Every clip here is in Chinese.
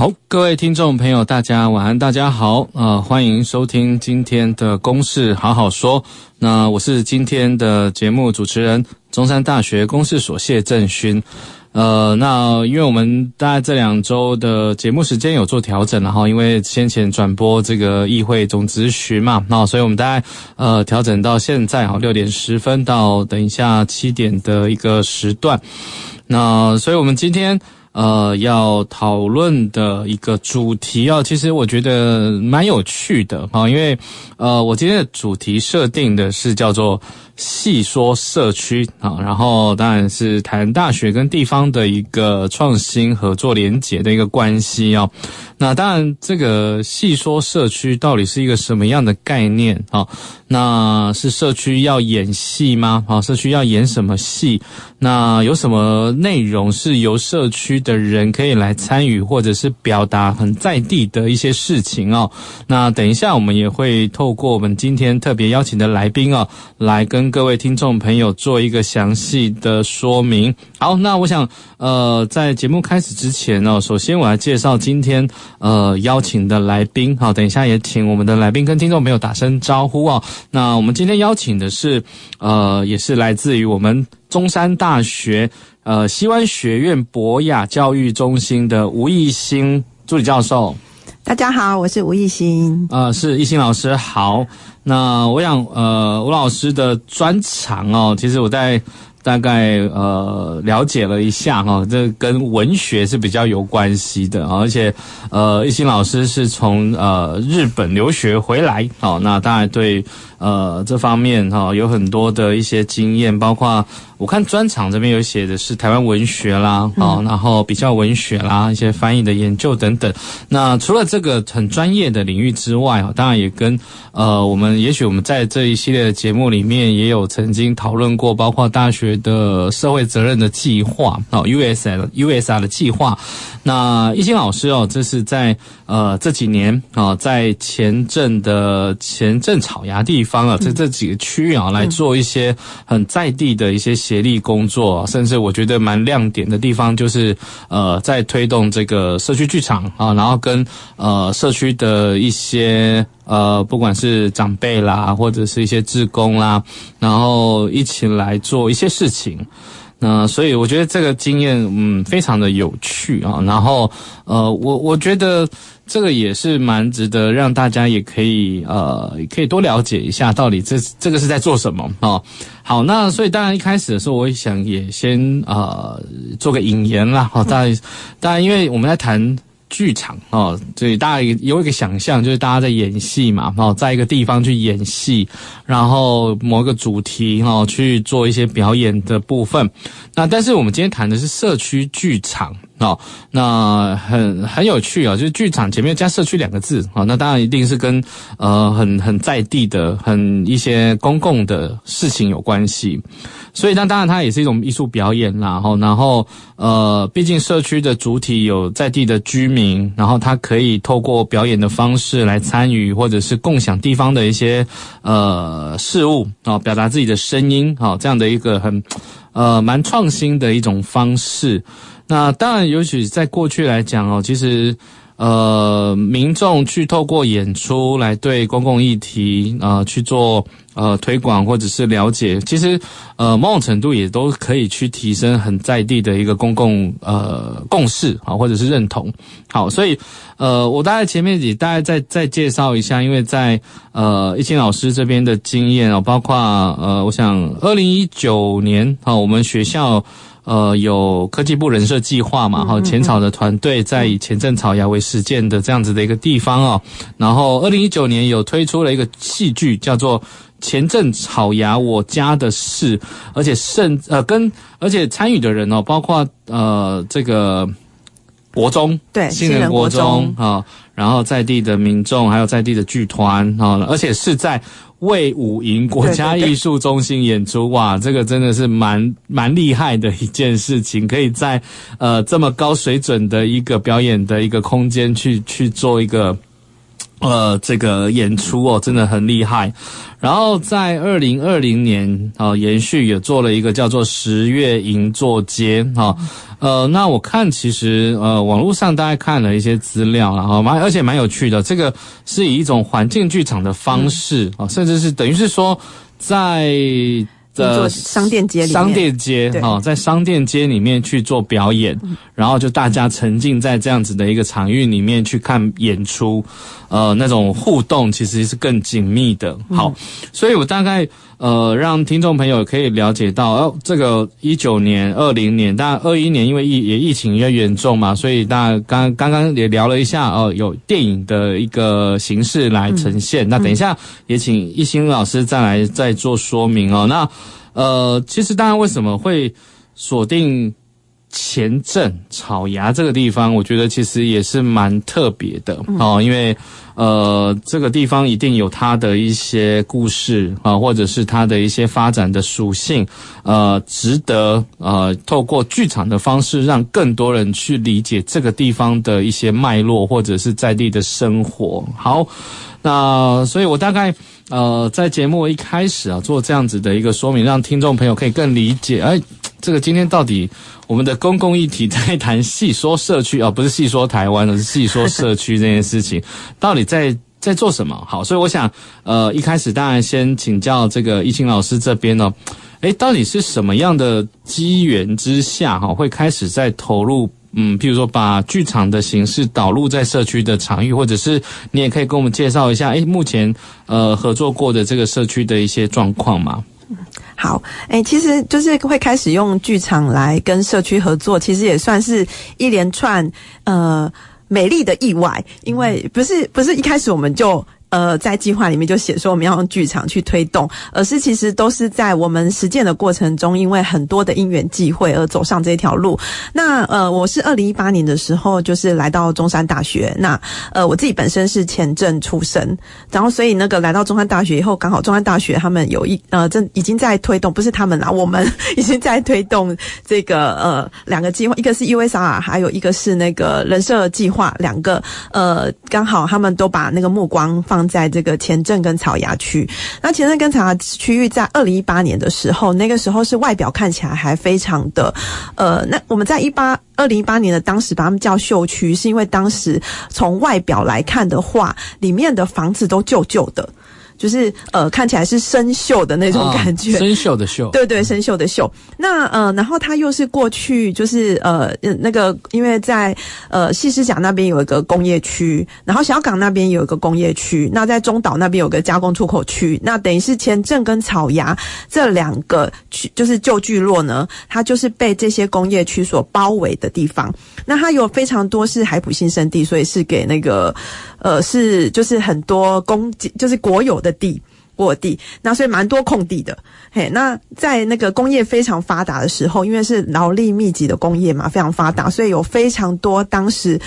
好，各位听众朋友，大家晚安，大家好，呃，欢迎收听今天的公事好好说。那我是今天的节目主持人，中山大学公事所谢正勋。呃，那因为我们大概这两周的节目时间有做调整，然后因为先前转播这个议会总咨询嘛，那所以我们大概呃调整到现在哈六点十分到等一下七点的一个时段。那所以我们今天。呃，要讨论的一个主题啊，其实我觉得蛮有趣的啊，因为呃，我今天的主题设定的是叫做细说社区啊，然后当然是谈大学跟地方的一个创新合作连结的一个关系啊。那当然，这个细说社区到底是一个什么样的概念啊？那是社区要演戏吗？啊，社区要演什么戏？那有什么内容是由社区的人可以来参与，或者是表达很在地的一些事情哦？那等一下我们也会透过我们今天特别邀请的来宾哦，来跟各位听众朋友做一个详细的说明。好，那我想呃，在节目开始之前哦，首先我来介绍今天。呃，邀请的来宾，好，等一下也请我们的来宾跟听众朋友打声招呼哦。那我们今天邀请的是，呃，也是来自于我们中山大学呃西湾学院博雅教育中心的吴艺兴助理教授。大家好，我是吴懿心。呃，是艺兴老师好。那我想，呃，吴老师的专长哦，其实我在。大概呃了解了一下哈，这跟文学是比较有关系的，而且呃艺兴老师是从呃日本留学回来，好，那当然对。呃，这方面哈、哦、有很多的一些经验，包括我看专场这边有写的是台湾文学啦，哦、嗯，然后比较文学啦，一些翻译的研究等等。那除了这个很专业的领域之外，当然也跟呃我们也许我们在这一系列的节目里面也有曾经讨论过，包括大学的社会责任的计划哦，USR USR 的计划。那懿心老师哦，这是在呃这几年啊，在前阵的前阵草芽地方啊，在这几个区域啊，来做一些很在地的一些协力工作，甚至我觉得蛮亮点的地方，就是呃在推动这个社区剧场啊，然后跟呃社区的一些呃不管是长辈啦，或者是一些志工啦，然后一起来做一些事情。那所以我觉得这个经验嗯非常的有趣啊，然后呃我我觉得这个也是蛮值得让大家也可以呃可以多了解一下到底这这个是在做什么啊。好，那所以当然一开始的时候，我想也先呃做个引言啦。好，当然当然因为我们在谈。剧场哦，所以大家有一个想象，就是大家在演戏嘛，哦，在一个地方去演戏，然后某一个主题哦去做一些表演的部分。那但是我们今天谈的是社区剧场哦，那很很有趣啊，就是剧场前面加社区两个字啊，那当然一定是跟呃很很在地的、很一些公共的事情有关系。所以，那当然，它也是一种艺术表演啦。然后，然后，呃，毕竟社区的主体有在地的居民，然后他可以透过表演的方式来参与，或者是共享地方的一些呃事物啊，表达自己的声音啊，这样的一个很呃蛮创新的一种方式。那当然，尤其在过去来讲哦，其实。呃，民众去透过演出来对公共议题呃去做呃推广或者是了解，其实呃某种程度也都可以去提升很在地的一个公共呃共识啊，或者是认同。好，所以呃我大概前面也大概再再介绍一下，因为在呃易清老师这边的经验哦，包括呃我想二零一九年啊，我们学校。呃，有科技部人社计划嘛？哈，前草的团队在以前镇草芽为实践的这样子的一个地方哦。然后，二零一九年有推出了一个戏剧，叫做《前阵草芽我家的事》，而且甚呃跟而且参与的人哦，包括呃这个国中，对，新人国中啊，然后在地的民众，还有在地的剧团啊，而且是在卫武营国家艺术中心演出，对对对，哇，这个真的是蛮蛮厉害的一件事情，可以在呃这么高水准的一个表演的一个空间去去做一个。呃，这个演出哦，真的很厉害。然后在二零二零年啊，延续也做了一个叫做十月银座街哈。呃，那我看其实呃，网络上大概看了一些资料啊，蛮而且蛮有趣的。这个是以一种环境剧场的方式啊，甚至是等于是说在。的商店街里面，商店街啊，在商店街里面去做表演，然后就大家沉浸在这样子的一个场域里面去看演出，呃，那种互动其实是更紧密的。好，所以我大概呃让听众朋友可以了解到，哦，这个一九年、二零年，当然二一年因为疫也疫情也严重嘛，所以大家刚刚刚也聊了一下哦，有电影的一个形式来呈现。那等一下也请一心老师再来再做说明哦。那呃，其实当然，为什么会锁定前镇草衙这个地方？我觉得其实也是蛮特别的哦，因为呃，这个地方一定有它的一些故事啊，或者是它的一些发展的属性，呃，值得呃透过剧场的方式，让更多人去理解这个地方的一些脉络，或者是在地的生活。好，那所以我大概。呃，在节目一开始啊，做这样子的一个说明，让听众朋友可以更理解。哎，这个今天到底我们的公共议题在谈细说社区啊，不是细说台湾，而是细说社区这件事情，到底在 在做什么？好，所以我想，呃，一开始当然先请教这个一清老师这边呢，哎，到底是什么样的机缘之下哈，会开始在投入？嗯，譬如说把剧场的形式导入在社区的场域，或者是你也可以跟我们介绍一下，诶，目前呃合作过的这个社区的一些状况吗？好，诶，其实就是会开始用剧场来跟社区合作，其实也算是一连串呃美丽的意外，因为不是不是一开始我们就。呃，在计划里面就写说我们要用剧场去推动，而是其实都是在我们实践的过程中，因为很多的因缘际会而走上这条路。那呃，我是二零一八年的时候就是来到中山大学，那呃我自己本身是前阵出身，然后所以那个来到中山大学以后，刚好中山大学他们有一呃正已经在推动，不是他们啦，我们已经在推动这个呃两个计划，一个是 USR，还有一个是那个人社计划，两个呃刚好他们都把那个目光放。在这个前镇跟草衙区，那前镇跟草衙区域在二零一八年的时候，那个时候是外表看起来还非常的，呃，那我们在一八二零一八年的当时把他们叫秀区，是因为当时从外表来看的话，里面的房子都旧旧的。就是呃，看起来是生锈的那种感觉，哦、生锈的锈，对对，生锈的锈。那呃，然后它又是过去就是呃那个，因为在呃细狮甲那边有一个工业区，然后小港那边有一个工业区，那在中岛那边有个加工出口区，那等于是前镇跟草芽这两个区，就是旧聚落呢，它就是被这些工业区所包围的地方。那它有非常多是海埔新生地，所以是给那个。呃，是就是很多公就是国有的地，国有地，那所以蛮多空地的。嘿，那在那个工业非常发达的时候，因为是劳力密集的工业嘛，非常发达，所以有非常多当时，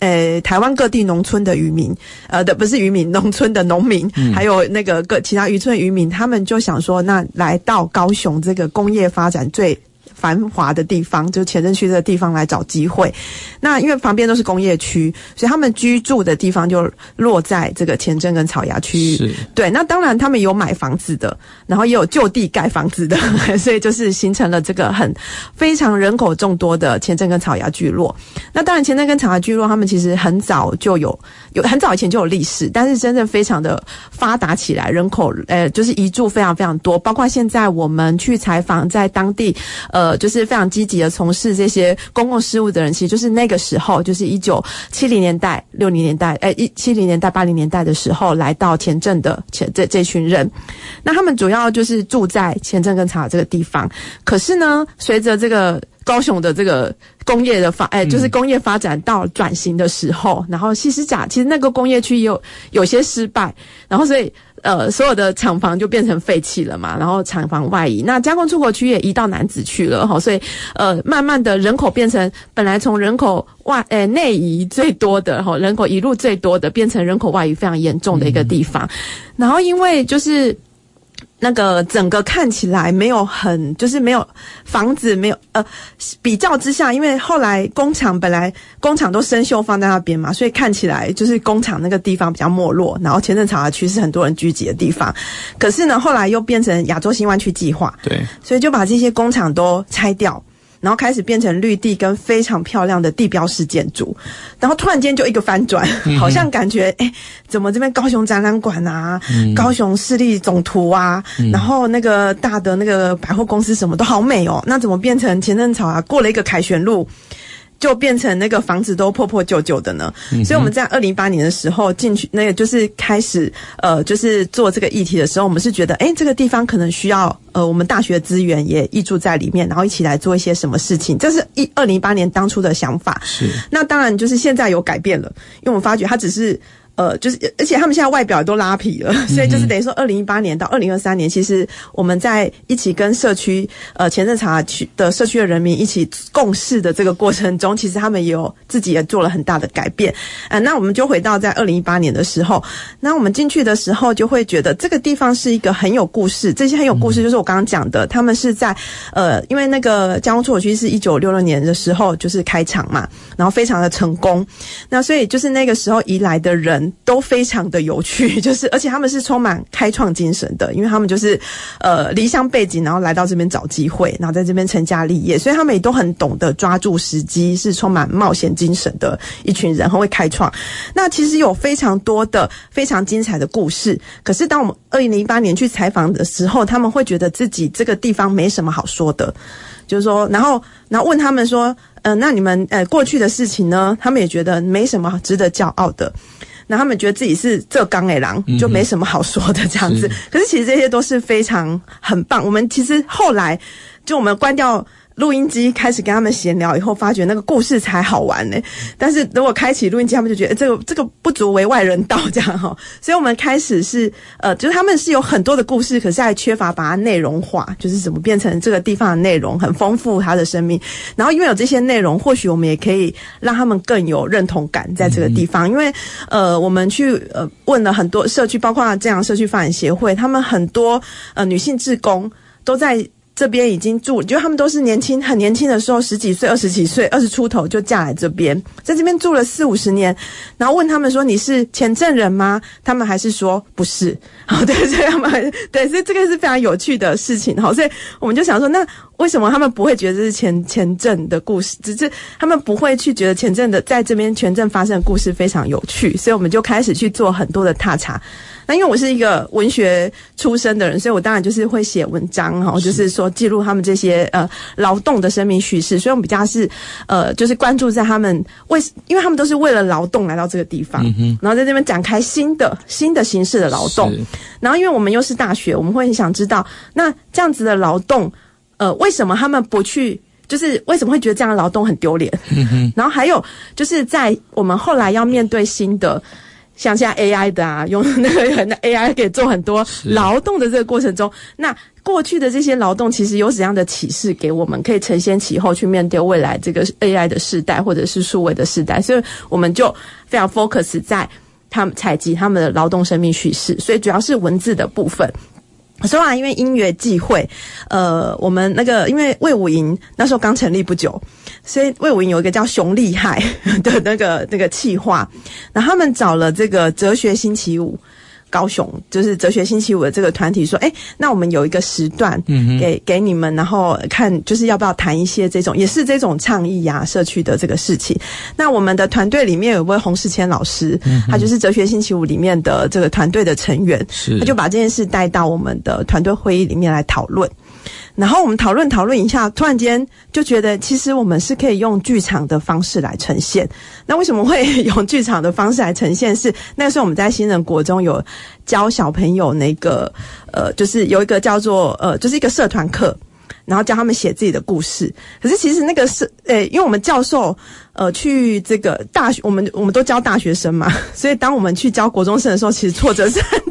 呃，台湾各地农村的渔民，呃的不是渔民，农村的农民，还有那个各其他渔村渔民，他们就想说，那来到高雄这个工业发展最。繁华的地方，就前镇区这个地方来找机会。那因为旁边都是工业区，所以他们居住的地方就落在这个前镇跟草衙区域。对，那当然他们有买房子的，然后也有就地盖房子的，所以就是形成了这个很非常人口众多的前镇跟草衙聚落。那当然前镇跟草衙聚落，他们其实很早就有有很早以前就有历史，但是真正非常的发达起来，人口呃就是移住非常非常多，包括现在我们去采访在当地呃。呃就是非常积极的从事这些公共事务的人，其实就是那个时候，就是一九七零年代、六零年代，哎，一七零年代、八零年代的时候，来到前镇的前这这群人。那他们主要就是住在前镇跟草这个地方。可是呢，随着这个高雄的这个工业的发，哎，就是工业发展到转型的时候，然后西施甲其实那个工业区也有有些失败，然后所以呃所有的厂房就变成废弃了嘛，然后厂房外移，那加工出口区也移到南子去了哈，所以呃慢慢的人口变成本来从人口外哎内移最多的哈，人口移入最多的，变成人口外移非常严重的一个地方，然后因为就是。那个整个看起来没有很，就是没有房子，没有呃，比较之下，因为后来工厂本来工厂都生锈放在那边嘛，所以看起来就是工厂那个地方比较没落。然后前镇茶茶区是很多人聚集的地方，可是呢，后来又变成亚洲新湾区计划，对，所以就把这些工厂都拆掉。然后开始变成绿地跟非常漂亮的地标式建筑，然后突然间就一个翻转，好像感觉哎，怎么这边高雄展览馆啊，嗯、高雄市立总图啊，嗯、然后那个大的那个百货公司什么都好美哦，那怎么变成前阵草啊？过了一个凯旋路。就变成那个房子都破破旧旧的呢，嗯、所以我们在二零一八年的时候进去，那个就是开始呃，就是做这个议题的时候，我们是觉得，哎，这个地方可能需要呃，我们大学资源也挹注在里面，然后一起来做一些什么事情。这是一二零一八年当初的想法。是，那当然就是现在有改变了，因为我们发觉它只是。呃，就是，而且他们现在外表也都拉皮了，所以就是等于说，二零一八年到二零二三年，其实我们在一起跟社区，呃，前镇茶区的社区的人民一起共事的这个过程中，其实他们也有自己也做了很大的改变。呃，那我们就回到在二零一八年的时候，那我们进去的时候就会觉得这个地方是一个很有故事，这些很有故事就是我刚刚讲的，他们是在呃，因为那个加工出口区是一九六六年的时候就是开厂嘛，然后非常的成功，那所以就是那个时候移来的人。都非常的有趣，就是而且他们是充满开创精神的，因为他们就是呃离乡背井，然后来到这边找机会，然后在这边成家立业，所以他们也都很懂得抓住时机，是充满冒险精神的一群人，很会开创。那其实有非常多的非常精彩的故事，可是当我们二零零八年去采访的时候，他们会觉得自己这个地方没什么好说的，就是说，然后然后问他们说，嗯、那你们呃过去的事情呢？他们也觉得没什么值得骄傲的。那他们觉得自己是这刚诶狼，就没什么好说的这样子。可是其实这些都是非常很棒。我们其实后来就我们关掉。录音机开始跟他们闲聊以后，发觉那个故事才好玩呢。但是如果开启录音机，他们就觉得这个这个不足为外人道这样哈。所以我们开始是呃，就是他们是有很多的故事，可是还缺乏把它内容化，就是怎么变成这个地方的内容很丰富他的生命。然后因为有这些内容，或许我们也可以让他们更有认同感在这个地方。因为呃，我们去呃问了很多社区，包括这样社区发展协会，他们很多呃女性志工都在。这边已经住，就他们都是年轻，很年轻的时候，十几岁、二十几岁、二十出头就嫁来这边，在这边住了四五十年。然后问他们说：“你是前镇人吗？”他们还是说不是。好，对，所以他们对，所以这个是非常有趣的事情。好，所以我们就想说，那为什么他们不会觉得这是前前镇的故事？只是他们不会去觉得前镇的在这边全镇发生的故事非常有趣。所以我们就开始去做很多的踏查。那因为我是一个文学出身的人，所以我当然就是会写文章哈，就是说记录他们这些呃劳动的生命叙事。所以我们比较是呃就是关注在他们为，因为他们都是为了劳动来到这个地方，然后在这边展开新的新的形式的劳动。然后因为我们又是大学，我们会很想知道，那这样子的劳动，呃，为什么他们不去？就是为什么会觉得这样的劳动很丢脸？然后还有就是在我们后来要面对新的。像现在 AI 的啊，用那个 AI 给做很多劳动的这个过程中，那过去的这些劳动其实有怎样的启示给我们，可以承先启后去面对未来这个 AI 的时代或者是数位的时代，所以我们就非常 focus 在他们采集他们的劳动生命叙事，所以主要是文字的部分。说啊，因为音乐忌会，呃，我们那个因为魏武营那时候刚成立不久，所以魏武营有一个叫“熊厉害”的那个那个企划，然后他们找了这个哲学星期五。高雄就是哲学星期五的这个团体说，哎，那我们有一个时段给，给、嗯、哼给你们，然后看就是要不要谈一些这种，也是这种倡议呀、啊，社区的这个事情。那我们的团队里面有一位洪世谦老师，嗯、他就是哲学星期五里面的这个团队的成员，他就把这件事带到我们的团队会议里面来讨论。然后我们讨论讨论一下，突然间就觉得，其实我们是可以用剧场的方式来呈现。那为什么会用剧场的方式来呈现？是那时候我们在新人国中有教小朋友那个，呃，就是有一个叫做呃，就是一个社团课。然后教他们写自己的故事。可是其实那个是，诶，因为我们教授，呃，去这个大学，我们我们都教大学生嘛，所以当我们去教国中生的时候，其实挫折是很。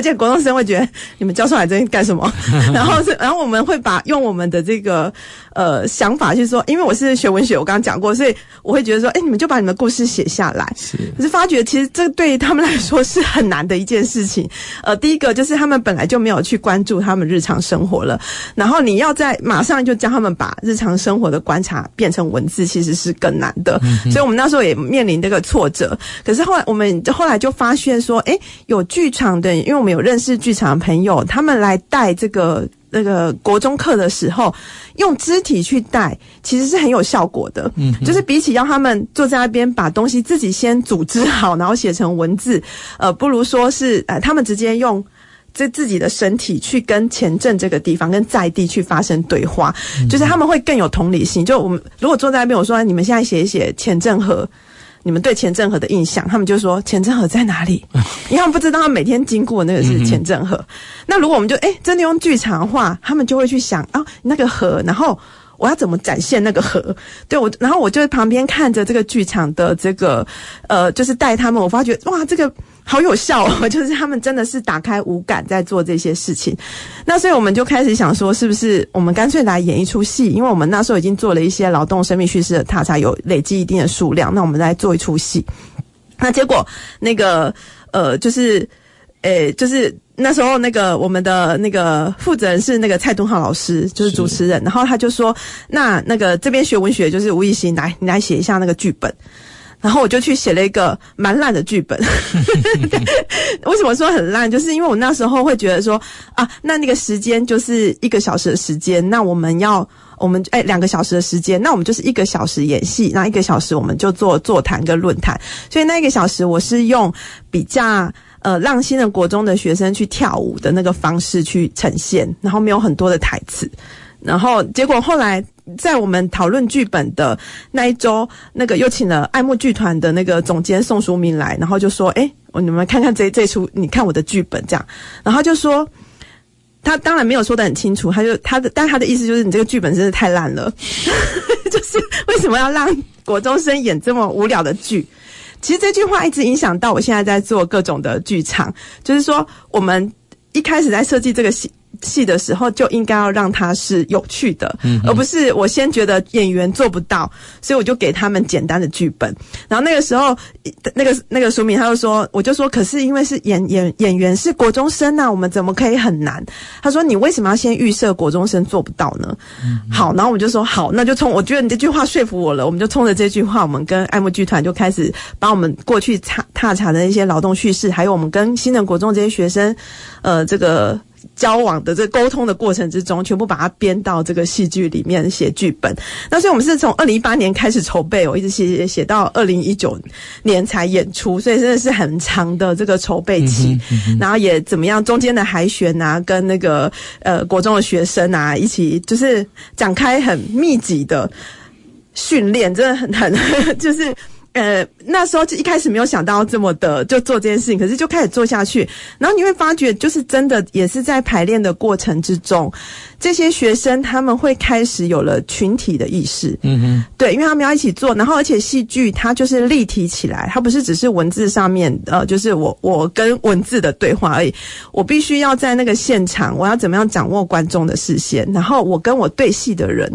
而且国中生会觉得你们教授来这边干什么？然后是，然后我们会把用我们的这个呃想法去说，因为我是学文学，我刚刚讲过，所以我会觉得说，哎，你们就把你们的故事写下来。是，可是发觉其实这对于他们来说是很难的一件事情。呃，第一个就是他们本来就没有去关注他们日常生活了，然后你要在马上就教他们把日常生活的观察变成文字，其实是更难的。嗯、所以我们那时候也面临这个挫折。可是后来我们后来就发现说，哎，有剧场的，因为我们有认识剧场的朋友，他们来带这个那个国中课的时候，用肢体去带，其实是很有效果的。嗯，就是比起让他们坐在那边把东西自己先组织好，然后写成文字，呃，不如说是呃，他们直接用这自己的身体去跟前阵这个地方、跟在地去发生对话，就是他们会更有同理心。就我们如果坐在那边，我说你们现在写一写前镇河。你们对钱正和的印象，他们就说钱正和在哪里？因为他们不知道他每天经过那个是钱正和。嗯、那如果我们就诶真的用剧场的话，他们就会去想啊那个河，然后我要怎么展现那个河？对我，然后我就旁边看着这个剧场的这个呃，就是带他们，我发觉哇这个。好有效哦，就是他们真的是打开五感在做这些事情。那所以我们就开始想说，是不是我们干脆来演一出戏？因为我们那时候已经做了一些劳动生命叙事的踏查，有累积一定的数量。那我们来做一出戏。那结果那个呃，就是诶，就是那时候那个我们的那个负责人是那个蔡东浩老师，就是主持人。然后他就说：“那那个这边学文学就是吴亦欣，来你来写一下那个剧本。”然后我就去写了一个蛮烂的剧本。为什么说很烂？就是因为我那时候会觉得说啊，那那个时间就是一个小时的时间，那我们要我们哎两个小时的时间，那我们就是一个小时演戏，那一个小时我们就做座谈跟论坛。所以那一个小时我是用比较呃让新的国中的学生去跳舞的那个方式去呈现，然后没有很多的台词。然后结果后来在我们讨论剧本的那一周，那个又请了爱慕剧团的那个总监宋淑明来，然后就说：“诶，我你们看看这这出，你看我的剧本这样。”然后就说他当然没有说得很清楚，他就他的，但他的意思就是你这个剧本真是太烂了，就是为什么要让国中生演这么无聊的剧？其实这句话一直影响到我现在在做各种的剧场，就是说我们一开始在设计这个戏。戏的时候就应该要让它是有趣的，嗯，而不是我先觉得演员做不到，所以我就给他们简单的剧本。然后那个时候，那个那个淑敏他就说，我就说，可是因为是演演演员是国中生呐，我们怎么可以很难？他说，你为什么要先预设国中生做不到呢？嗯，好，然后我们就说好，那就冲，我觉得你这句话说服我了，我们就冲着这句话，我们跟爱慕剧团就开始把我们过去踏踏查的一些劳动叙事，还有我们跟新人国中这些学生，呃，这个。交往的这个沟通的过程之中，全部把它编到这个戏剧里面写剧本。那所以我们是从二零一八年开始筹备，我一直写写到二零一九年才演出，所以真的是很长的这个筹备期。嗯嗯、然后也怎么样，中间的海选啊，跟那个呃国中的学生啊一起，就是展开很密集的训练，真的很很 就是。呃，那时候就一开始没有想到这么的就做这件事情，可是就开始做下去，然后你会发觉，就是真的也是在排练的过程之中，这些学生他们会开始有了群体的意识，嗯哼，对，因为他们要一起做，然后而且戏剧它就是立体起来，它不是只是文字上面，呃，就是我我跟文字的对话而已，我必须要在那个现场，我要怎么样掌握观众的视线，然后我跟我对戏的人，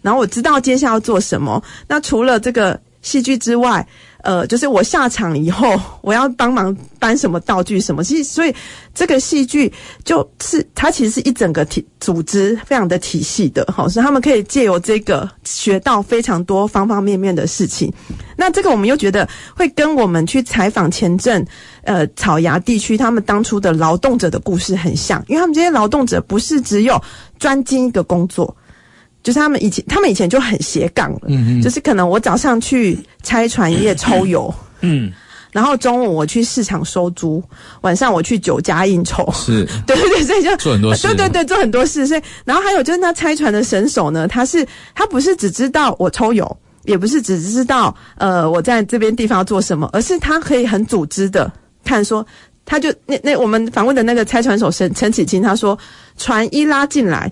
然后我知道接下来要做什么，那除了这个。戏剧之外，呃，就是我下场以后，我要帮忙搬什么道具什么，其实所以这个戏剧就是它其实是一整个体组织，非常的体系的，好，所以他们可以借由这个学到非常多方方面面的事情。那这个我们又觉得会跟我们去采访前阵，呃，草衙地区他们当初的劳动者的故事很像，因为他们这些劳动者不是只有专精一个工作。就是他们以前，他们以前就很斜杠了。嗯嗯，就是可能我早上去拆船业抽油，嗯，然后中午我去市场收租，晚上我去酒家应酬。是，对对对，所以就做很多事。对对对，做很多事。所以，然后还有就是那拆船的神手呢，他是他不是只知道我抽油，也不是只知道呃我在这边地方要做什么，而是他可以很组织的看说，他就那那我们访问的那个拆船手陈陈启清，他说船一拉进来。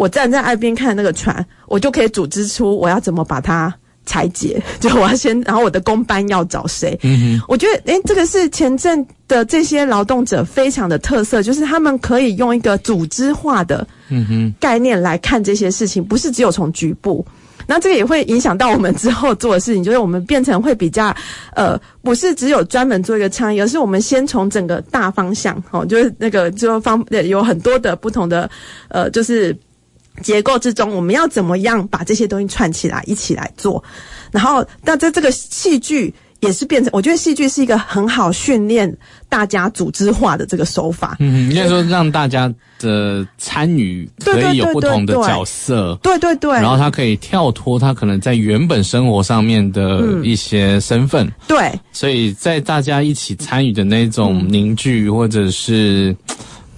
我站在岸边看那个船，我就可以组织出我要怎么把它裁解，就我要先，然后我的工班要找谁？我觉得，诶，这个是前阵的这些劳动者非常的特色，就是他们可以用一个组织化的嗯哼概念来看这些事情，不是只有从局部。那这个也会影响到我们之后做的事情，就是我们变成会比较，呃，不是只有专门做一个倡议，而是我们先从整个大方向，哦，就是那个就方有很多的不同的，呃，就是结构之中，我们要怎么样把这些东西串起来一起来做，然后那在这个戏剧。也是变成，我觉得戏剧是一个很好训练大家组织化的这个手法。嗯，应该说让大家的参与可以有不同的角色。对对对。然后他可以跳脱他可能在原本生活上面的一些身份。嗯、对。所以在大家一起参与的那种凝聚或者是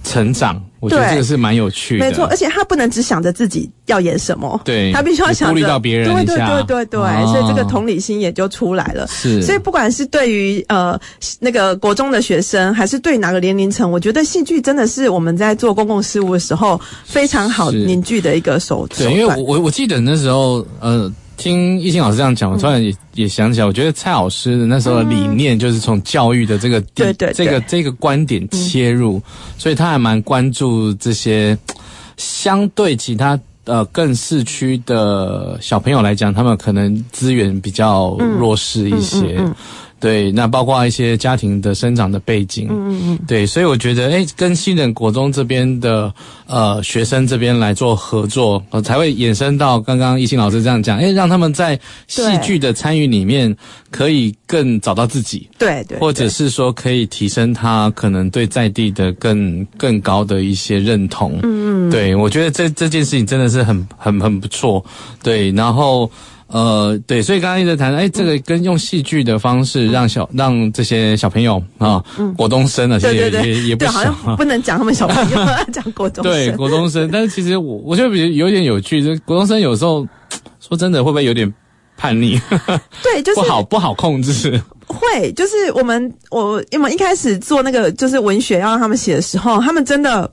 成长。我觉得这个是蛮有趣的，没错，而且他不能只想着自己要演什么，对，他必须要想着顾虑到别人对对对对对，哦、所以这个同理心也就出来了。是，所以不管是对于呃那个国中的学生，还是对哪个年龄层，我觉得戏剧真的是我们在做公共事务的时候非常好凝聚的一个手段。对，因为我我记得那时候呃。听懿心老师这样讲，我突然也也想起来，我觉得蔡老师的那时候的理念就是从教育的这个对对这个这个观点切入，所以他还蛮关注这些相对其他呃更市区的小朋友来讲，他们可能资源比较弱势一些。对，那包括一些家庭的生长的背景，嗯嗯嗯，对，所以我觉得，哎，跟新人国中这边的呃学生这边来做合作，呃，才会衍生到刚刚一心老师这样讲，哎，让他们在戏剧的参与里面可以更找到自己，对对，或者是说可以提升他可能对在地的更更高的一些认同，嗯嗯，对，我觉得这这件事情真的是很很很不错，对，然后。呃，对，所以刚刚一直谈，哎，这个跟用戏剧的方式让小让这些小朋友啊，嗯，国中生啊，其实也也也不小，不能讲他们小朋友，讲国中生。对，国中生，但是其实我我觉得比较有点有趣，就国中生有时候说真的会不会有点叛逆？对，就是不好不好控制。会，就是我们我因为一开始做那个就是文学要让他们写的时候，他们真的。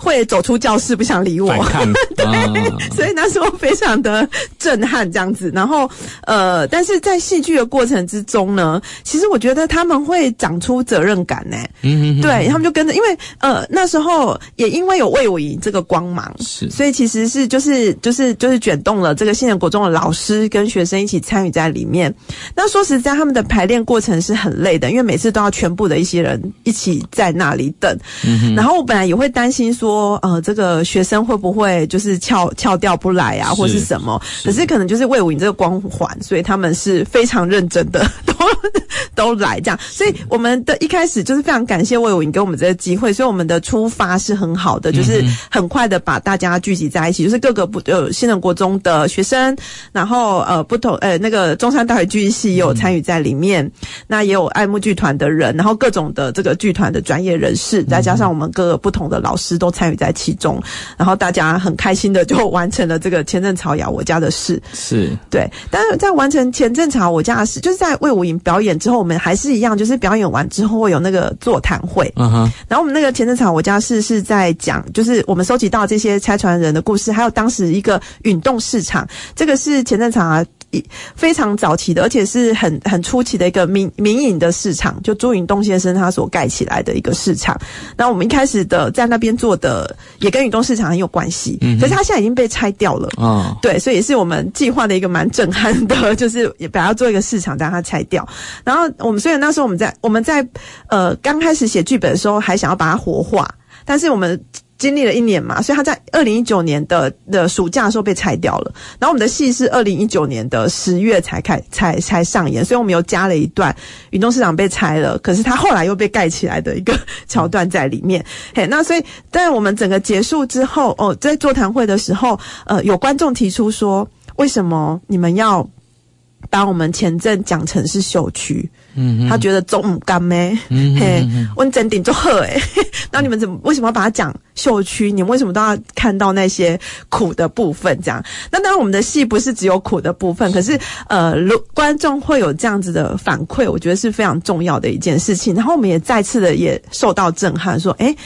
会走出教室不想理我，对，啊、所以那时候非常的震撼这样子。然后呃，但是在戏剧的过程之中呢，其实我觉得他们会长出责任感呢。嗯哼，对他们就跟着，因为呃那时候也因为有魏武营这个光芒，是，所以其实是就是就是就是卷动了这个新人国中的老师跟学生一起参与在里面。那说实在，他们的排练过程是很累的，因为每次都要全部的一些人一起在那里等。嗯哼，然后我本来也会担心说。说呃，这个学生会不会就是翘翘掉不来啊，或是什么？可是可能就是魏武营这个光环，所以他们是非常认真的，都 都来这样。所以我们的一开始就是非常感谢魏武营给我们这个机会，所以我们的出发是很好的，就是很快的把大家聚集在一起，就是各个不呃新人国中的学生，然后呃不同呃那个中山大学剧艺系也有参与在里面，嗯、那也有爱慕剧团的人，然后各种的这个剧团的专业人士，再加上我们各个不同的老师都。参与在其中，然后大家很开心的就完成了这个前阵草谣我家的事，是对。但是在完成前阵草我家的事，就是在魏武营表演之后，我们还是一样，就是表演完之后会有那个座谈会。嗯哼。然后我们那个前阵草我家的事是在讲，就是我们收集到这些拆船人的故事，还有当时一个运动市场，这个是前阵草谣。非常早期的，而且是很很初期的一个民民营的市场，就朱云东先生他所盖起来的一个市场。那我们一开始的在那边做的，也跟云东市场很有关系。嗯，可是他现在已经被拆掉了。哦，对，所以也是我们计划的一个蛮震撼的，就是也本来要做一个市场，但它拆掉。然后我们虽然那时候我们在我们在呃刚开始写剧本的时候，还想要把它活化，但是我们。经历了一年嘛，所以他在二零一九年的的暑假的时候被拆掉了。然后我们的戏是二零一九年的十月才开才才上演，所以我们又加了一段云东市场被拆了，可是他后来又被盖起来的一个 桥段在里面。嘿，那所以在我们整个结束之后，哦，在座谈会的时候，呃，有观众提出说，为什么你们要把我们前镇讲成是秀区？嗯，他觉得总唔甘咩？嘿，温真顶就喝诶。那你们怎么为什么要把它讲秀区？你们为什么都要看到那些苦的部分？这样？那当然，我们的戏不是只有苦的部分，可是呃，如观众会有这样子的反馈，我觉得是非常重要的一件事情。然后我们也再次的也受到震撼，说，诶，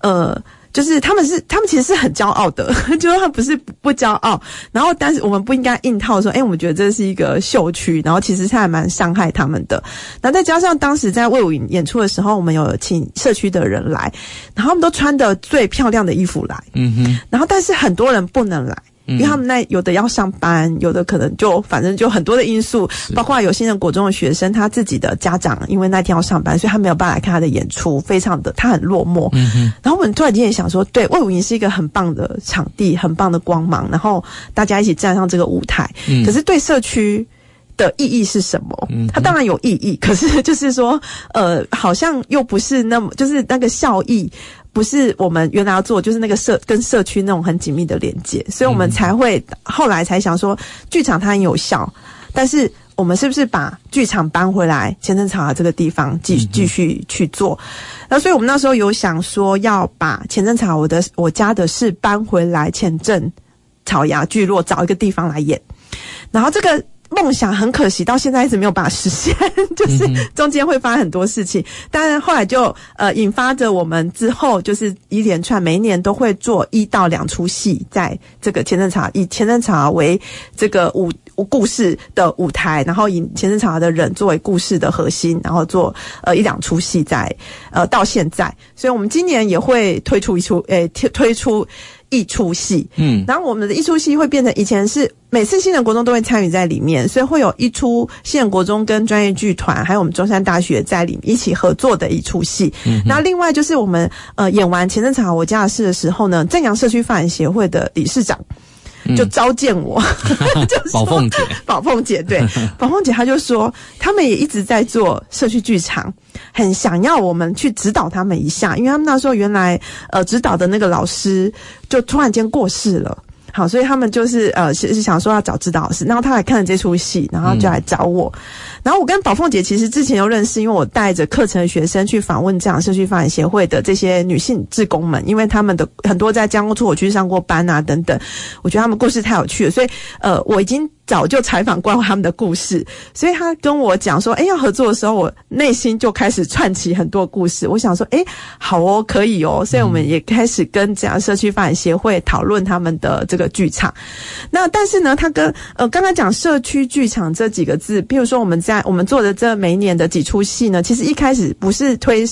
呃。就是他们是，他们其实是很骄傲的，就是他不是不骄傲。然后，但是我们不应该硬套说，哎，我们觉得这是一个秀区，然后其实是还蛮伤害他们的。然后再加上当时在魏武营演出的时候，我们有请社区的人来，然后他们都穿的最漂亮的衣服来，嗯哼。然后，但是很多人不能来。因为他们那有的要上班，有的可能就反正就很多的因素，包括有新人国中的学生，他自己的家长因为那天要上班，所以他没有办法来看他的演出，非常的他很落寞。然后我们突然间也想说，对，魏武营是一个很棒的场地，很棒的光芒，然后大家一起站上这个舞台。嗯。可是对社区的意义是什么？嗯。它当然有意义，可是就是说，呃，好像又不是那么，就是那个效益。不是我们原来要做，就是那个社跟社区那种很紧密的连接，所以我们才会后来才想说，剧场它很有效，但是我们是不是把剧场搬回来前镇草衙这个地方继继续去做？那所以我们那时候有想说要把前镇草衙我的我家的事搬回来前镇草芽聚落找一个地方来演，然后这个。梦想很可惜，到现在一直没有把它实现，就是中间会发生很多事情。当然后来就呃引发着我们之后就是一连串，每一年都会做一到两出戏，在这个前镇茶，以前镇草衙为这个舞故事的舞台，然后以前镇茶的人作为故事的核心，然后做呃一两出戏在呃到现在，所以我们今年也会推出一出诶推推出。一出戏，嗯，然后我们的一出戏会变成以前是每次新人国中都会参与在里面，所以会有一出新人国中跟专业剧团还有我们中山大学在里面一起合作的一出戏。嗯，那另外就是我们呃演完前镇草衙我家的事的时候呢，正阳社区发展协会的理事长。就召见我，嗯、就宝凤姐，宝凤姐对，宝凤姐她就说，他们也一直在做社区剧场，很想要我们去指导他们一下，因为他们那时候原来呃指导的那个老师就突然间过世了。好，所以他们就是呃，是是想说要找指导老师，然后他来看了这出戏，然后就来找我。然后我跟宝凤姐其实之前又认识，因为我带着课程的学生去访问这样社区发展协会的这些女性志工们，因为他们的很多在江户处我去上过班啊等等，我觉得他们故事太有趣了，所以呃，我已经。早就采访过他们的故事，所以他跟我讲说，哎，要合作的时候，我内心就开始串起很多故事。我想说，哎，好哦，可以哦。所以我们也开始跟这样社区发展协会讨论他们的这个剧场。那但是呢，他跟呃刚刚讲社区剧场这几个字，比如说我们在我们做的这每一年的几出戏呢，其实一开始不是推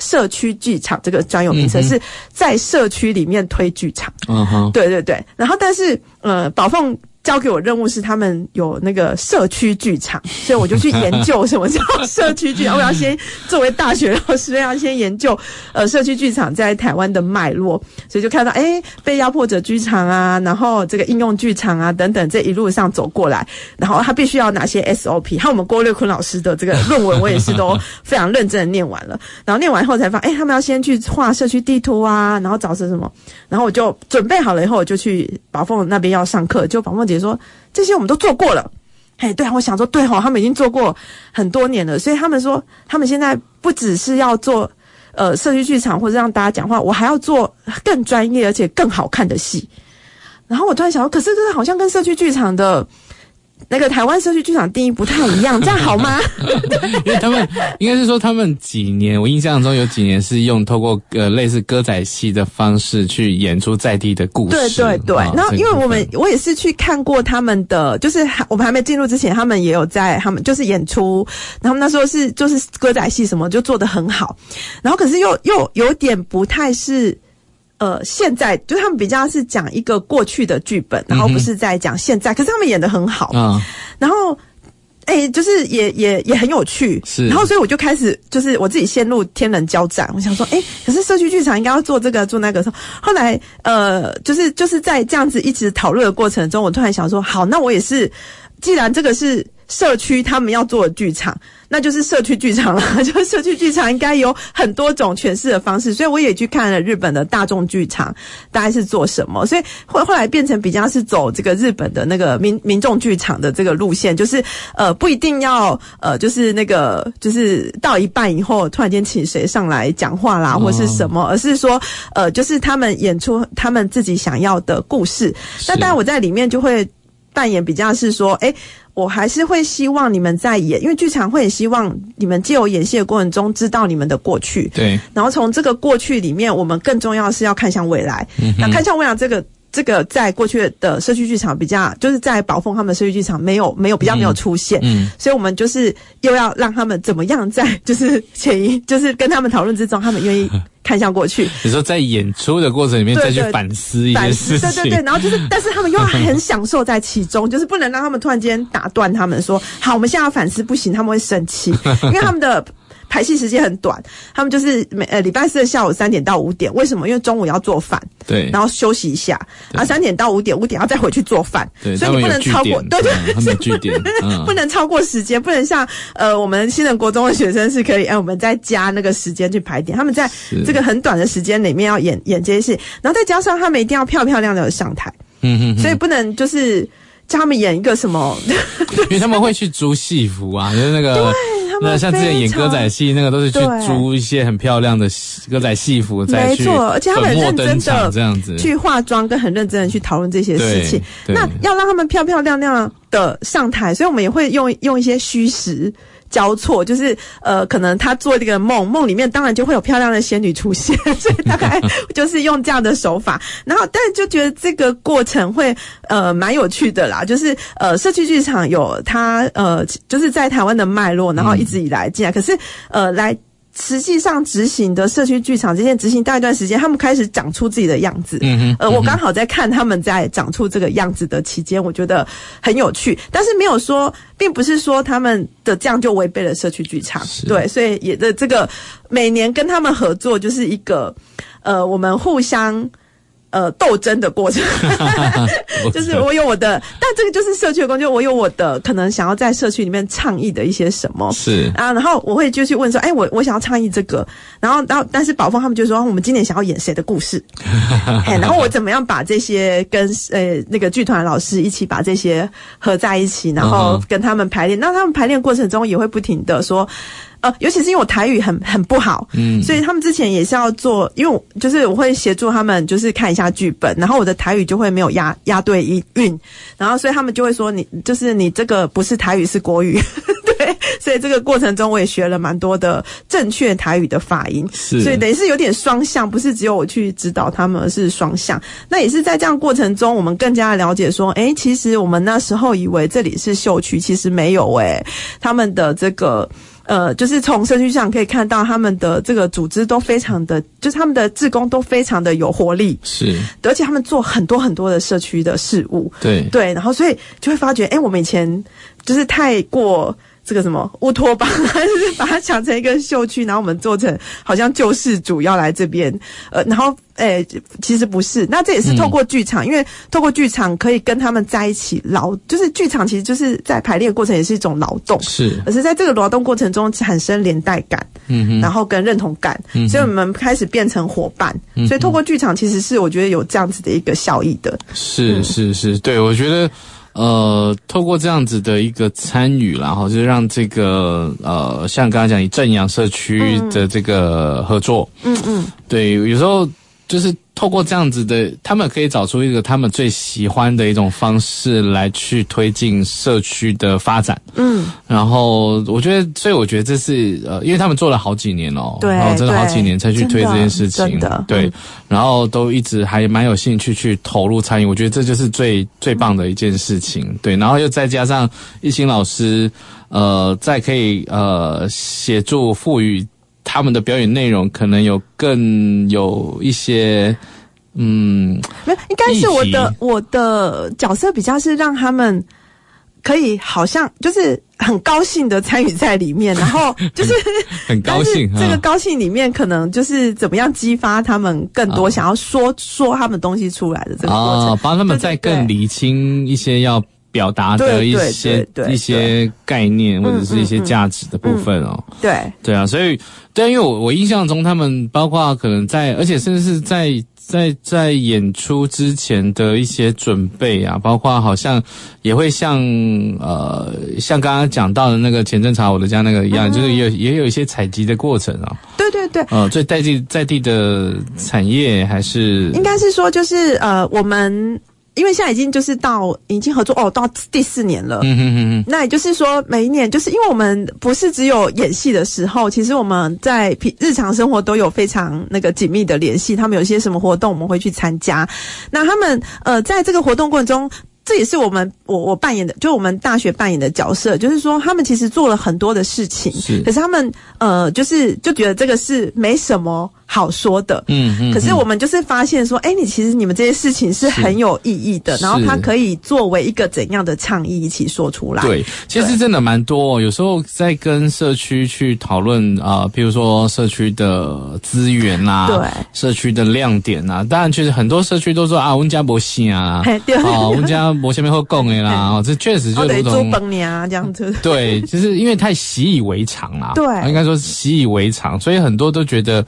社区剧场这个专有名词，嗯、是在社区里面推剧场。嗯哼，对对对。然后但是呃，宝凤。交给我任务是他们有那个社区剧场，所以我就去研究什么叫社区剧场。我要先作为大学老师，要先研究呃社区剧场在台湾的脉络，所以就看到哎被压迫者剧场啊，然后这个应用剧场啊等等这一路上走过来，然后他必须要哪些 SOP？还有我们郭略坤老师的这个论文，我也是都非常认真的念完了。然后念完后才发现，哎，他们要先去画社区地图啊，然后找是什么？然后我就准备好了以后，我就去宝凤那边要上课，就宝凤姐。比如说这些我们都做过了，嘿，对啊，我想说对哦，他们已经做过很多年了，所以他们说他们现在不只是要做呃社区剧场或者让大家讲话，我还要做更专业而且更好看的戏。然后我突然想说，可是这个好像跟社区剧场的。那个台湾社区剧场定义不太一样，这样好吗？因为他们应该是说，他们几年，我印象中有几年是用透过呃类似歌仔戏的方式去演出在地的故事。对对对。哦、然后，因为我们我也是去看过他们的，就是我们还没进入之前，他们也有在他们就是演出，然后那时候是就是歌仔戏什么就做的很好，然后可是又又有点不太是。呃，现在就他们比较是讲一个过去的剧本，然后不是在讲现在。嗯、可是他们演的很好，嗯，然后哎、欸，就是也也也很有趣，是。然后所以我就开始就是我自己陷入天人交战，我想说，哎、欸，可是社区剧场应该要做这个做那个。后来呃，就是就是在这样子一直讨论的过程中，我突然想说，好，那我也是，既然这个是社区他们要做的剧场。那就是社区剧场了，就社区剧场应该有很多种诠释的方式，所以我也去看了日本的大众剧场，大概是做什么，所以后后来变成比较是走这个日本的那个民民众剧场的这个路线，就是呃不一定要呃就是那个就是到一半以后突然间请谁上来讲话啦或是什么，而是说呃就是他们演出他们自己想要的故事。那当然我在里面就会扮演比较是说，哎。我还是会希望你们在演，因为剧场会很希望你们借由演戏的过程中知道你们的过去，对，然后从这个过去里面，我们更重要的是要看向未来。嗯、那看向未来这个。这个在过去的社区剧场比较，就是在宝凤他们的社区剧场没有没有比较没有出现，嗯，嗯，所以我们就是又要让他们怎么样在就是前一就是跟他们讨论之中，他们愿意看向过去。你说在演出的过程里面再去反思一些事情，对对对，然后就是，但是他们又很享受在其中，就是不能让他们突然间打断他们说，好，我们现在要反思，不行，他们会生气，因为他们的。排戏时间很短，他们就是每呃礼拜四的下午三点到五点，为什么？因为中午要做饭，对，然后休息一下，然后三点到五点，五点要再回去做饭，对，所以你不能超过，对对，他们 据点，不能超过时间，不能像呃我们新人国中的学生是可以，哎我们再加那个时间去排点，他们在这个很短的时间里面要演演这些戏，然后再加上他们一定要漂漂亮亮的上台，嗯嗯，所以不能就是叫他们演一个什么，因为他们会去租戏服啊，就是那个。那像之前演歌仔戏，那个都是去租一些很漂亮的歌仔戏服，再去而且他们很认真的这样子去化妆，跟很认真的去讨论这些事情。那要让他们漂漂亮亮的上台，所以我们也会用用一些虚实。交错就是呃，可能他做这个梦，梦里面当然就会有漂亮的仙女出现，所以大概就是用这样的手法。然后，但就觉得这个过程会呃蛮有趣的啦，就是呃社区剧场有它呃就是在台湾的脉络，然后一直以来进来，可是呃来。实际上执行的社区剧场，这件执行到一段时间，他们开始长出自己的样子。嗯哼，呃，我刚好在看他们在长出这个样子的期间，我觉得很有趣。但是没有说，并不是说他们的这样就违背了社区剧场。对，所以也的这个每年跟他们合作，就是一个呃，我们互相。呃，斗争的过程，就是我有我的，但这个就是社区的工作，我有我的可能想要在社区里面倡议的一些什么，是。啊，然后我会就去问说，哎，我我想要倡议这个，然后然后但是宝峰他们就说，我们今年想要演谁的故事，然后我怎么样把这些跟呃那个剧团老师一起把这些合在一起，然后跟他们排练，那他们排练过程中也会不停的说。呃，尤其是因为我台语很很不好，嗯，所以他们之前也是要做，因为我就是我会协助他们，就是看一下剧本，然后我的台语就会没有押押对音韵，然后所以他们就会说你就是你这个不是台语是国语，对，所以这个过程中我也学了蛮多的正确台语的发音，是，所以等于是有点双向，不是只有我去指导他们，而是双向。那也是在这样过程中，我们更加的了解说，哎，其实我们那时候以为这里是秀区，其实没有哎，他们的这个。呃，就是从社区上可以看到他们的这个组织都非常的，就是他们的志工都非常的有活力，是，而且他们做很多很多的社区的事务，对对，然后所以就会发觉，哎，我们以前就是太过。这个什么乌托邦，还是把它想成一个秀区，然后我们做成好像救世主要来这边，呃，然后诶，其实不是，那这也是透过剧场，嗯、因为透过剧场可以跟他们在一起劳，就是剧场其实就是在排练过程也是一种劳动，是，而是在这个劳动过程中产生连带感，嗯哼，然后跟认同感，嗯，所以我们开始变成伙伴，嗯，所以透过剧场其实是我觉得有这样子的一个效益的，是是是，对，我觉得。呃，透过这样子的一个参与，然后就是让这个呃，像刚刚讲以正阳社区的这个合作，嗯嗯，对，有时候就是透过这样子的，他们可以找出一个他们最喜欢的一种方式来去推进社区的发展，嗯，然后我觉得，所以我觉得这是呃，因为他们做了好几年哦，对，然后真的好几年才去推这件事情，对。然后都一直还蛮有兴趣去投入参与，我觉得这就是最最棒的一件事情，对。然后又再加上一心老师，呃，再可以呃协助赋予他们的表演内容，可能有更有一些，嗯，没有，应该是我的我的角色比较是让他们。可以，好像就是很高兴的参与在里面，然后 就是很高兴。这个高兴里面，可能就是怎么样激发他们更多想要说、哦、说他们东西出来的这个过程，帮、哦、他们再更理清一些要表达的一些一些概念或者是一些价值的部分哦。对、嗯嗯嗯、对啊，所以对，因为我我印象中他们包括可能在，而且甚至是在。在在演出之前的一些准备啊，包括好像也会像呃像刚刚讲到的那个前阵查我的家那个一样，嗯、就是也有也有一些采集的过程啊。对对对，呃，最在地在地的产业还是应该是说就是呃我们因为现在已经就是到已经合作哦，到第四年了。嗯哼哼哼。那也就是说，每一年就是因为我们不是只有演戏的时候，其实我们在日常生活都有非常那个紧密的联系。他们有些什么活动，我们会去参加。那他们呃，在这个活动过程中。这也是我们我我扮演的，就我们大学扮演的角色，就是说他们其实做了很多的事情，是，可是他们呃，就是就觉得这个是没什么好说的，嗯嗯。可是我们就是发现说，哎，你其实你们这些事情是很有意义的，然后它可以作为一个怎样的倡议一起说出来。对，其实真的蛮多哦。有时候在跟社区去讨论啊，比如说社区的资源啊，对，社区的亮点啊。当然，其实很多社区都说啊，温家博信啊，啊，温家。博前面会供的啦，哦，这确实就如同做崩啊这样子。对，就是因为太习以为常啦。对，应该说习以为常，所以很多都觉得，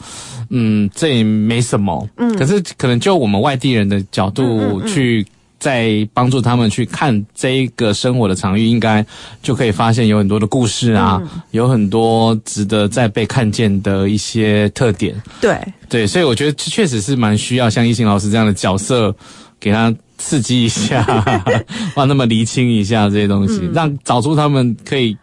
嗯，这也没什么。嗯，可是可能就我们外地人的角度去，在帮助他们去看这一个生活的场域，应该就可以发现有很多的故事啊，嗯、有很多值得再被看见的一些特点。对，对，所以我觉得确实是蛮需要像懿心老师这样的角色，给他。刺激一下，帮他们厘清一下这些东西，嗯、让找出他们可以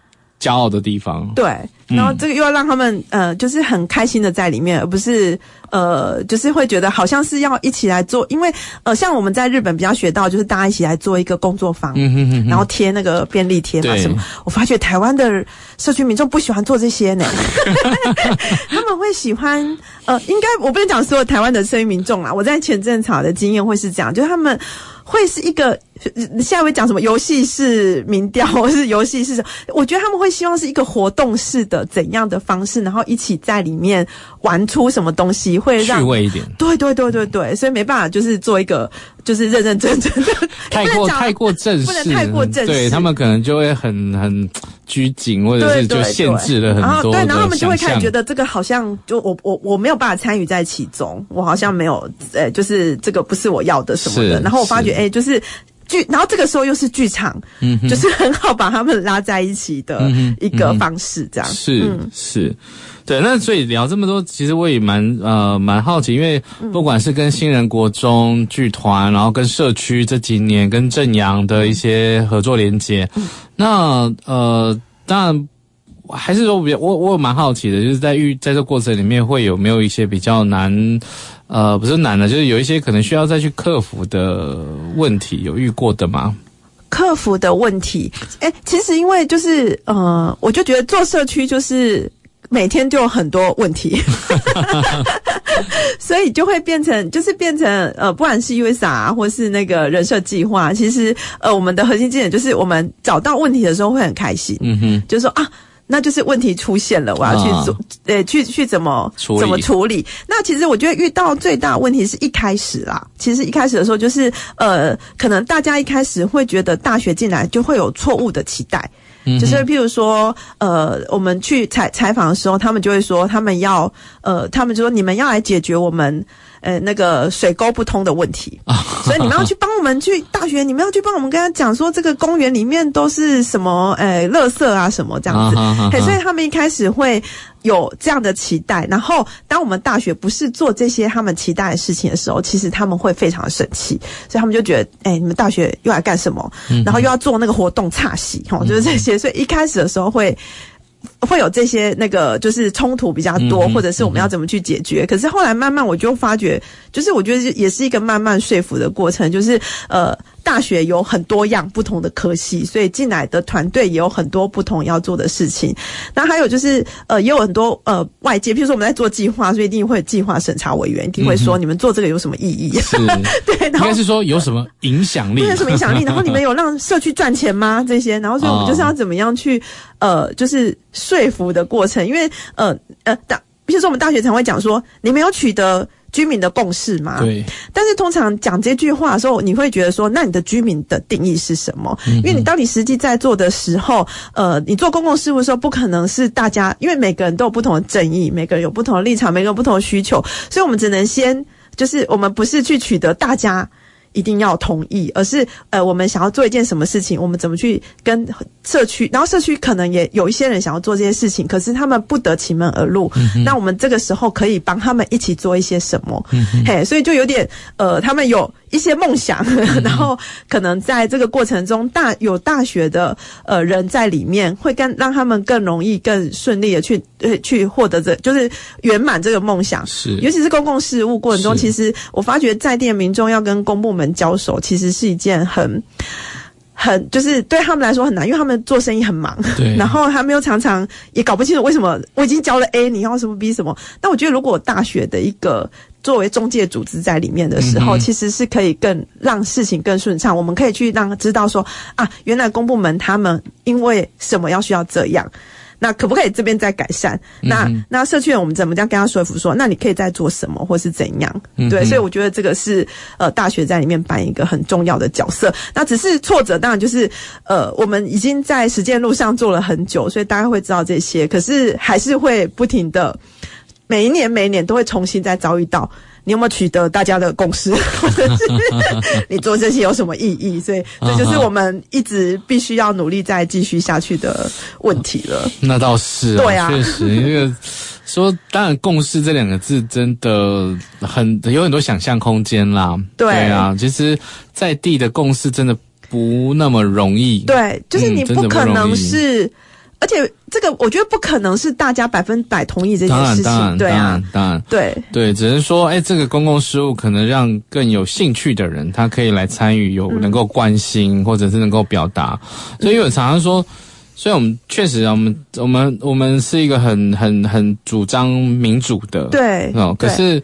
骄傲的地方。对，然后这个又要让他们呃，就是很开心的在里面，而不是呃，就是会觉得好像是要一起来做。因为呃，像我们在日本比较学到，就是大家一起来做一个工作坊，嗯哼哼哼，然后贴那个便利贴嘛什么。我发觉台湾的社区民众不喜欢做这些呢，他们会喜欢呃，应该我不能讲所有台湾的社区民众啊，我在前阵子的经验会是这样，就是他们。会是一个，现在会讲什么游戏是民调，或是游戏是什么？我觉得他们会希望是一个活动式的怎样的方式，然后一起在里面玩出什么东西，会让趣味一点。对对对对对，所以没办法，就是做一个就是认认真真的，太过太过正式，不能太过正式，对他们可能就会很很。拘谨，或者是就限制了很多，对，然后他们就会开始觉得这个好像就我我我没有办法参与在其中，我好像没有，呃，就是这个不是我要的什么的。然后我发觉，哎，就是剧，然后这个时候又是剧场，嗯，就是很好把他们拉在一起的一个方式，这样是是。对，那所以聊这么多，其实我也蛮呃蛮好奇，因为不管是跟新人国中剧团，然后跟社区这几年跟正阳的一些合作连接，嗯、那呃当然还是说比较我我蛮好奇的，就是在遇在这过程里面会有没有一些比较难呃不是难的，就是有一些可能需要再去克服的问题，有遇过的吗？克服的问题，哎，其实因为就是呃，我就觉得做社区就是。每天就有很多问题，所以就会变成，就是变成呃，不管是 USA 啊，或是那个人设计划，其实呃，我们的核心精神就是，我们找到问题的时候会很开心，嗯哼，就是说啊，那就是问题出现了，我要去做，呃、啊，去去怎么怎么处理。那其实我觉得遇到最大问题是一开始啦，其实一开始的时候就是呃，可能大家一开始会觉得大学进来就会有错误的期待。就是譬如说，呃，我们去采采访的时候，他们就会说，他们要，呃，他们就说，你们要来解决我们。呃，那个水沟不通的问题，所以你们要去帮我们去大学，你们要去帮我们跟他讲说，这个公园里面都是什么，呃，垃圾啊什么这样子。嘿，所以他们一开始会有这样的期待，然后当我们大学不是做这些他们期待的事情的时候，其实他们会非常的生气，所以他们就觉得，哎，你们大学又来干什么？然后又要做那个活动差戏，哈，就是这些，所以一开始的时候会。会有这些那个就是冲突比较多，或者是我们要怎么去解决？可是后来慢慢我就发觉，就是我觉得也是一个慢慢说服的过程。就是呃，大学有很多样不同的科系，所以进来的团队也有很多不同要做的事情。那还有就是呃，也有很多呃外界，譬如说我们在做计划，所以一定会计划审查委员一定会说，你们做这个有什么意义？对，然后应该是说有什么影响力？有什么影响力？然后你们有让社区赚钱吗？这些，然后所以我们就是要怎么样去呃，就是。说服的过程，因为呃呃，大，比如说我们大学常会讲说，你没有取得居民的共识嘛？对。但是通常讲这句话的时候，你会觉得说，那你的居民的定义是什么？嗯、因为你当你实际在做的时候，呃，你做公共事务的时候，不可能是大家，因为每个人都有不同的正义，每个人有不同的立场，每个人有不同的需求，所以我们只能先，就是我们不是去取得大家。一定要同意，而是呃，我们想要做一件什么事情，我们怎么去跟社区，然后社区可能也有一些人想要做这些事情，可是他们不得其门而入。嗯、那我们这个时候可以帮他们一起做一些什么？嗯、嘿，所以就有点呃，他们有一些梦想，嗯、然后可能在这个过程中大有大学的呃人在里面，会更让他们更容易、更顺利的去呃去获得这就是圆满这个梦想。是，尤其是公共事务过程中，其实我发觉在地的民众要跟公部门。交手其实是一件很很就是对他们来说很难，因为他们做生意很忙，对，然后他们又常常也搞不清楚为什么我已经交了 A，你要什么 B 什么。但我觉得如果大学的一个作为中介组织在里面的时候，嗯、其实是可以更让事情更顺畅。我们可以去让他知道说啊，原来公部门他们因为什么要需要这样。那可不可以这边再改善？那那社区人我们怎么样跟他说服说，那你可以再做什么，或是怎样？对，所以我觉得这个是呃大学在里面扮演一个很重要的角色。那只是挫折，当然就是呃我们已经在实践路上做了很久，所以大家会知道这些。可是还是会不停的，每一年每一年都会重新再遭遇到。你有没有取得大家的共识，或者是你做这些有什么意义？所以这就是我们一直必须要努力再继续下去的问题了。那倒是，对啊，确实，因为说当然，共识这两个字真的很有很多想象空间啦。对，对啊，其实在地的共识真的不那么容易。对，就是你不可能是。而且这个我觉得不可能是大家百分百同意这件事情，当然，对啊，当然，当然，对对，只能说，哎，这个公共事务可能让更有兴趣的人，他可以来参与，有能够关心，嗯、或者是能够表达。所以，我常常说，所以我们确实啊，我们我们我们是一个很很很主张民主的，对哦。可是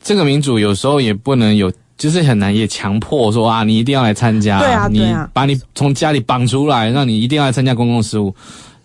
这个民主有时候也不能有，就是很难也强迫说啊，你一定要来参加，对啊，你把你从家里绑出来，让你一定要来参加公共事务。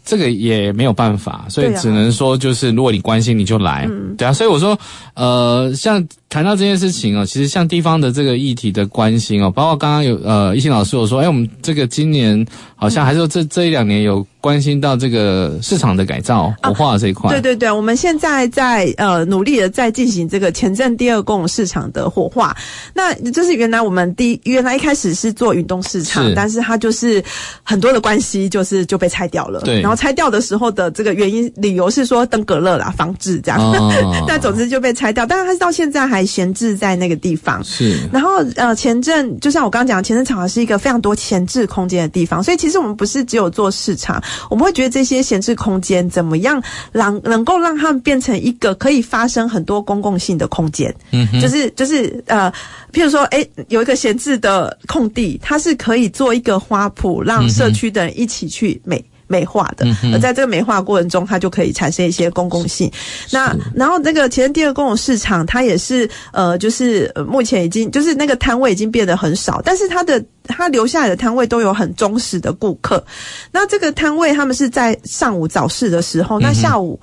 这个也没有办法，所以只能说就是，如果你关心，你就来，对啊，所以我说，呃，像。谈到这件事情哦，其实像地方的这个议题的关心哦，包括刚刚有呃一兴老师有说，哎，我们这个今年好像还是说这这一两年有关心到这个市场的改造活化这一块。对对对，我们现在在呃努力的在进行这个前镇第二公市场的活化。那就是原来我们第原来一开始是做云东市场，但是它就是很多的关系，就是就被拆掉了。对。然后拆掉的时候的这个原因理由是说登革热啦，防治这样。哦。但总之就被拆掉，但是它到现在还。闲置在那个地方，是。然后呃，前镇就像我刚刚讲，前镇场是一个非常多闲置空间的地方，所以其实我们不是只有做市场，我们会觉得这些闲置空间怎么样让能够让他们变成一个可以发生很多公共性的空间，嗯哼，就是就是呃，譬如说，哎，有一个闲置的空地，它是可以做一个花圃，让社区的人一起去美。美化的，而在这个美化过程中，它就可以产生一些公共性。那然后那个前第二公共市场，它也是呃，就是目前已经就是那个摊位已经变得很少，但是它的它留下来的摊位都有很忠实的顾客。那这个摊位他们是在上午早市的时候，那下午。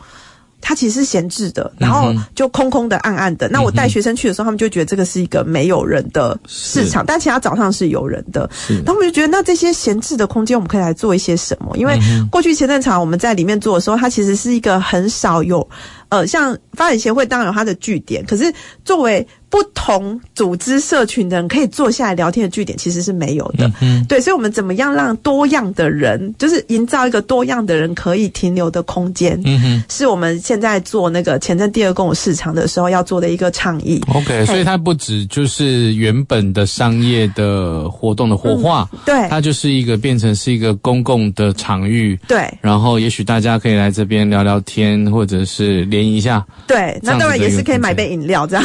它其实是闲置的，然后就空空的、暗暗的。那我带学生去的时候，他们就觉得这个是一个没有人的市场，但其他早上是有人的。他们就觉得，那这些闲置的空间，我们可以来做一些什么？因为过去前阵场我们在里面做的时候，它其实是一个很少有，呃，像发展协会当然有它的据点，可是作为不同组织社群的人可以坐下来聊天的据点其实是没有的，嗯，对，所以我们怎么样让多样的人，就是营造一个多样的人可以停留的空间，嗯哼，是我们现在做那个前镇第二公有市场的时候要做的一个倡议。OK，所以它不止就是原本的商业的活动的活化，嗯，对，它就是一个变成是一个公共的场域，对，然后也许大家可以来这边聊聊天，或者是联谊一下，对，那当然也是可以买杯饮料这样。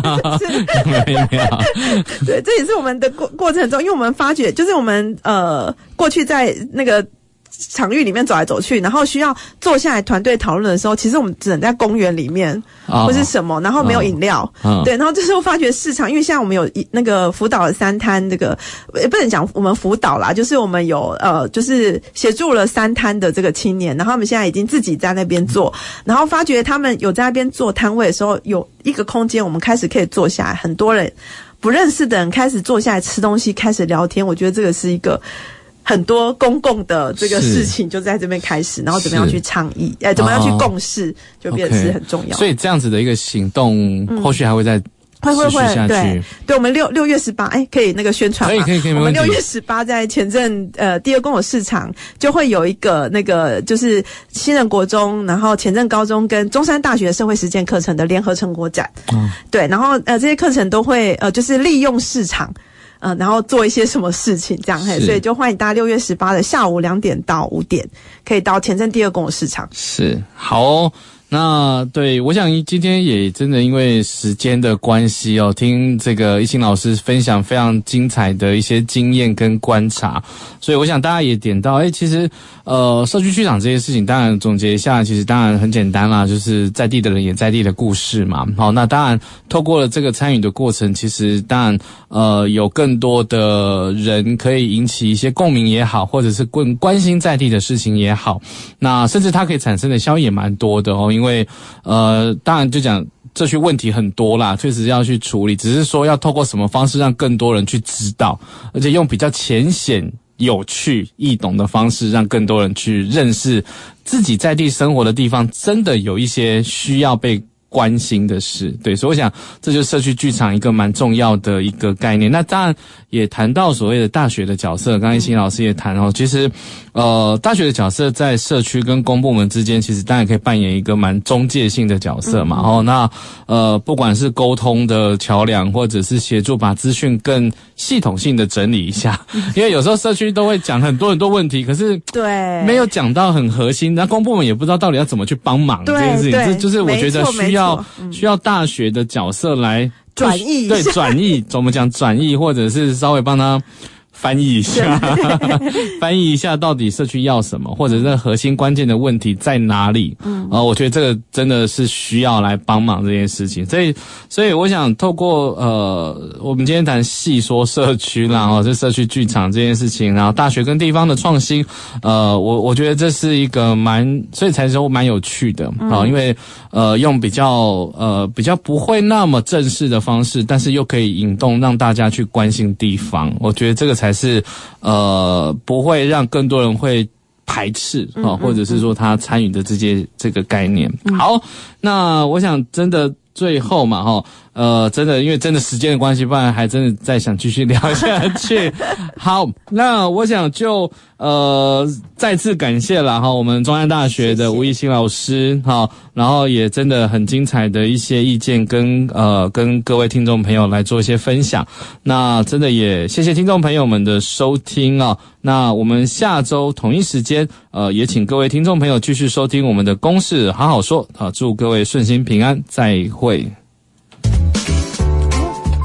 没有，对，这也是我们的过过程中，因为我们发觉，就是我们呃过去在那个。场域里面走来走去，然后需要坐下来团队讨论的时候，其实我们只能在公园里面或是什么，然后没有饮料，对，然后这时候发觉市场，因为现在我们有一那个辅导的三摊，这个也不能讲我们辅导啦，就是我们有呃，就是协助了三摊的这个青年，然后他们现在已经自己在那边做，然后发觉他们有在那边做摊位的时候，有一个空间，我们开始可以坐下来，很多人不认识的人开始坐下来吃东西，开始聊天，我觉得这个是一个。很多公共的这个事情就在这边开始，然后怎么样去倡议，哎，怎么样去共识，就变得是很重要。所以这样子的一个行动，后续还会再会会会，对，对，我们六六月十八，哎，可以那个宣传吗？可以可以可以，我们六月十八在前镇呃第二公有市场就会有一个那个就是新人国中，然后前镇高中跟中山大学社会实践课程的联合成果展。嗯，对，然后呃这些课程都会呃就是利用市场，呃然后做一些什么事情这样，嘿，所以就欢迎大家六月十八的下午两点到五点，可以到前镇第二公有市场。是，好哦。那对，我想今天也真的因为时间的关系哦，听这个一心老师分享非常精彩的一些经验跟观察，所以我想大家也点到，哎，其实呃，社区剧场这些事情，当然总结一下，其实当然很简单啦，就是在地的人也在地的故事嘛。好，那当然透过了这个参与的过程，其实当然呃，有更多的人可以引起一些共鸣也好，或者是更关心在地的事情也好，那甚至它可以产生的效益也蛮多的哦。因为，呃，当然就讲这些问题很多啦，确实要去处理。只是说要透过什么方式让更多人去知道，而且用比较浅显、有趣、易懂的方式，让更多人去认识自己在地生活的地方，真的有一些需要被关心的事。对，所以我想这就是社区剧场一个蛮重要的一个概念。那当然也谈到所谓的大学的角色，刚刚懿心老师也谈哦，其实。呃，大学的角色在社区跟公部门之间，其实当然可以扮演一个蛮中介性的角色嘛。哦、嗯，那呃，不管是沟通的桥梁，或者是协助把资讯更系统性的整理一下，因为有时候社区都会讲很多很多问题，可是对没有讲到很核心，那公部门也不知道到底要怎么去帮忙这件事情。这就是我觉得需要需要大学的角色来转译，对转译怎么讲转译，或者是稍微帮他。翻译一下，翻译一下到底社区要什么，或者是核心关键的问题在哪里？嗯，呃，我觉得这个真的是需要来帮忙这件事情。所以，所以我想透过呃，我们今天谈细说社区啦，然后这社区剧场这件事情，然后大学跟地方的创新，呃，我我觉得这是一个蛮，所以才说蛮有趣的啊，因为呃，用比较呃比较不会那么正式的方式，但是又可以引动让大家去关心地方，我觉得这个才。还是呃，不会让更多人会排斥啊，或者是说他参与的这些这个概念。好，那我想真的最后嘛，哈。呃，真的，因为真的时间的关系，不然还真的再想继续聊下去。好，那我想就呃再次感谢了哈，我们中山大学的吴懿心老师哈，然后也真的很精彩的一些意见跟呃跟各位听众朋友来做一些分享。那真的也谢谢听众朋友们的收听啊。那我们下周同一时间呃也请各位听众朋友继续收听我们的公事好好说啊，祝各位顺心平安，再会。